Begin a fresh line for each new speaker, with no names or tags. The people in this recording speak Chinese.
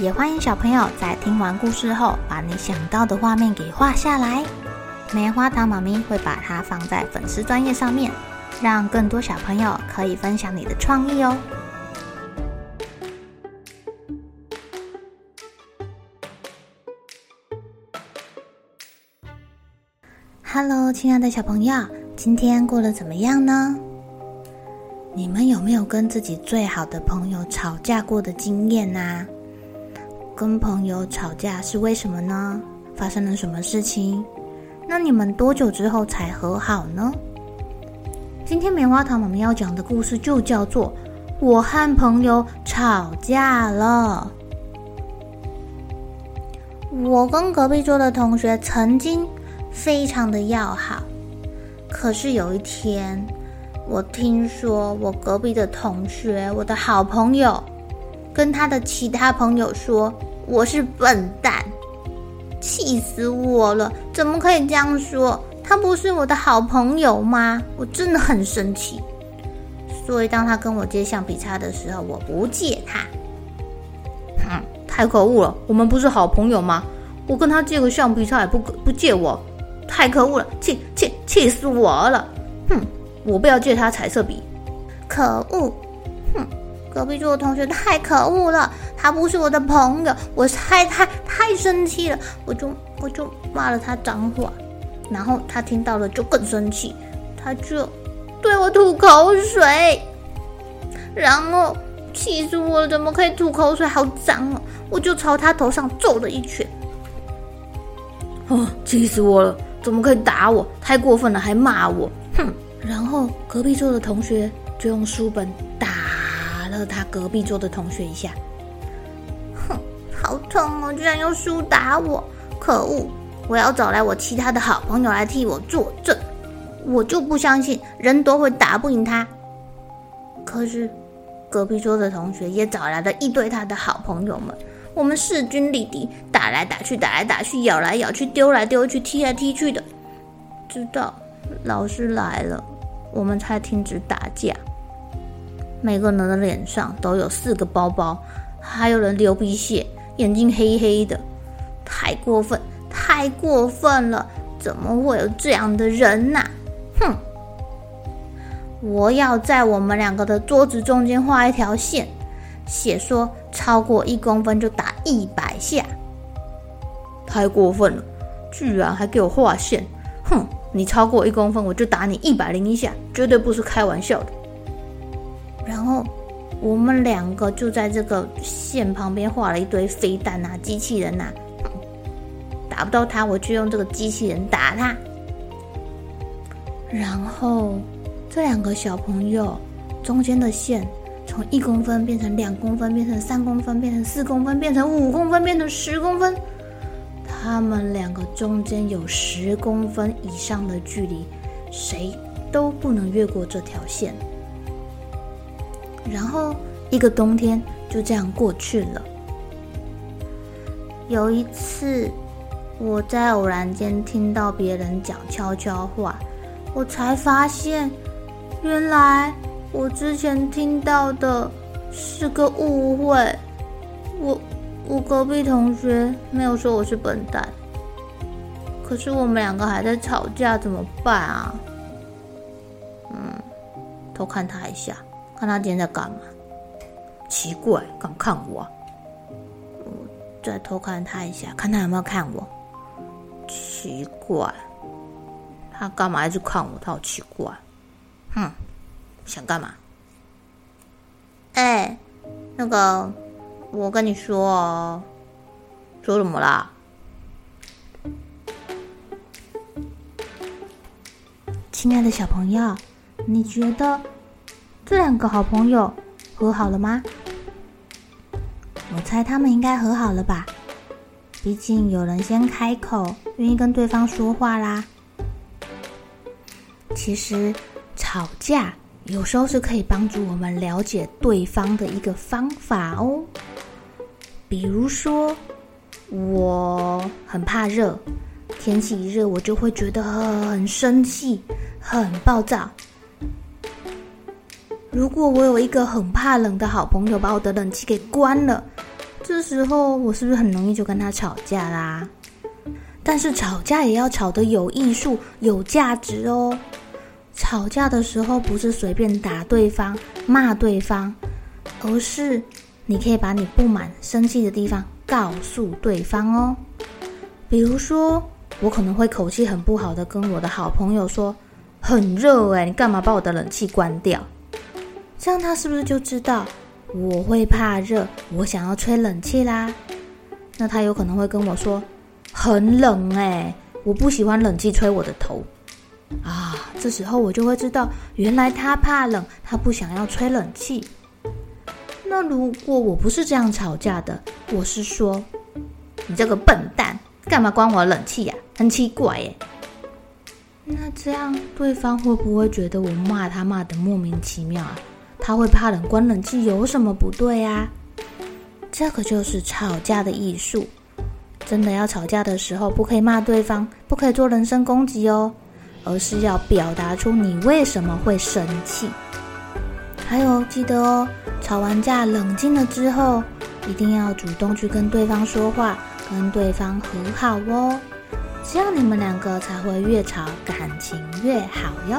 也欢迎小朋友在听完故事后，把你想到的画面给画下来。棉花糖妈咪会把它放在粉丝专页上面，让更多小朋友可以分享你的创意哦。Hello，亲爱的小朋友，今天过得怎么样呢？你们有没有跟自己最好的朋友吵架过的经验呢？跟朋友吵架是为什么呢？发生了什么事情？那你们多久之后才和好呢？今天棉花糖我们要讲的故事就叫做《我和朋友吵架了》。我跟隔壁桌的同学曾经非常的要好，可是有一天，我听说我隔壁的同学，我的好朋友，跟他的其他朋友说我是笨蛋，气死我了！怎么可以这样说？他不是我的好朋友吗？我真的很生气。所以当他跟我借橡皮擦的时候，我不借他。哼，太可恶了！我们不是好朋友吗？我跟他借个橡皮擦也不不借我，太可恶了！气气气死我了！哼，我不要借他彩色笔。可恶！哼。隔壁桌的同学太可恶了，他不是我的朋友，我太太太生气了，我就我就骂了他脏话，然后他听到了就更生气，他就对我吐口水，然后气死我了，怎么可以吐口水，好脏哦！我就朝他头上揍了一拳，哦，气死我了，怎么可以打我，太过分了，还骂我，哼！然后隔壁桌的同学就用书本打。了他隔壁桌的同学一下，哼，好痛哦！居然用书打我，可恶！我要找来我其他的好朋友来替我作证，我就不相信人多会打不赢他。可是隔壁桌的同学也找来了一堆他的好朋友们，我们势均力敌，打来打去，打来打去，咬来咬去，丢来丢去，踢来踢去的，直到老师来了，我们才停止打架。每个人的脸上都有四个包包，还有人流鼻血，眼睛黑黑的，太过分，太过分了！怎么会有这样的人呐？哼！我要在我们两个的桌子中间画一条线，写说超过一公分就打一百下。太过分了，居然还给我画线！哼！你超过一公分，我就打你一百零一下，绝对不是开玩笑的。然后我们两个就在这个线旁边画了一堆飞弹呐、机器人呐，打不到他，我就用这个机器人打他。然后这两个小朋友中间的线从一公分变成两公分，变成三公分，变成四公分，变成五公分，变成十公分。他们两个中间有十公分以上的距离，谁都不能越过这条线。然后一个冬天就这样过去了。有一次，我在偶然间听到别人讲悄悄话，我才发现，原来我之前听到的是个误会。我我隔壁同学没有说我是笨蛋，可是我们两个还在吵架，怎么办啊？嗯，偷看他一下。看他今天在干嘛？奇怪，敢看我？我再偷看他一下，看他有没有看我。奇怪，他干嘛一直看我？他好奇怪。哼，想干嘛？哎，那个，我跟你说哦，说什么啦？亲爱的小朋友，你觉得？这两个好朋友和好了吗？我猜他们应该和好了吧？毕竟有人先开口，愿意跟对方说话啦。其实吵架有时候是可以帮助我们了解对方的一个方法哦。比如说，我很怕热，天气一热我就会觉得很生气、很暴躁。如果我有一个很怕冷的好朋友，把我的冷气给关了，这时候我是不是很容易就跟他吵架啦？但是吵架也要吵得有艺术、有价值哦。吵架的时候不是随便打对方、骂对方，而是你可以把你不满、生气的地方告诉对方哦。比如说，我可能会口气很不好的跟我的好朋友说：“很热哎，你干嘛把我的冷气关掉？”这样他是不是就知道我会怕热，我想要吹冷气啦？那他有可能会跟我说很冷哎，我不喜欢冷气吹我的头啊。这时候我就会知道，原来他怕冷，他不想要吹冷气。那如果我不是这样吵架的，我是说你这个笨蛋，干嘛关我冷气呀？很奇怪耶。那这样对方会不会觉得我骂他骂得莫名其妙啊？他会怕冷，关冷气有什么不对啊？这个就是吵架的艺术。真的要吵架的时候，不可以骂对方，不可以做人身攻击哦，而是要表达出你为什么会生气。还有，记得哦，吵完架冷静了之后，一定要主动去跟对方说话，跟对方和好哦。这样你们两个才会越吵感情越好哟。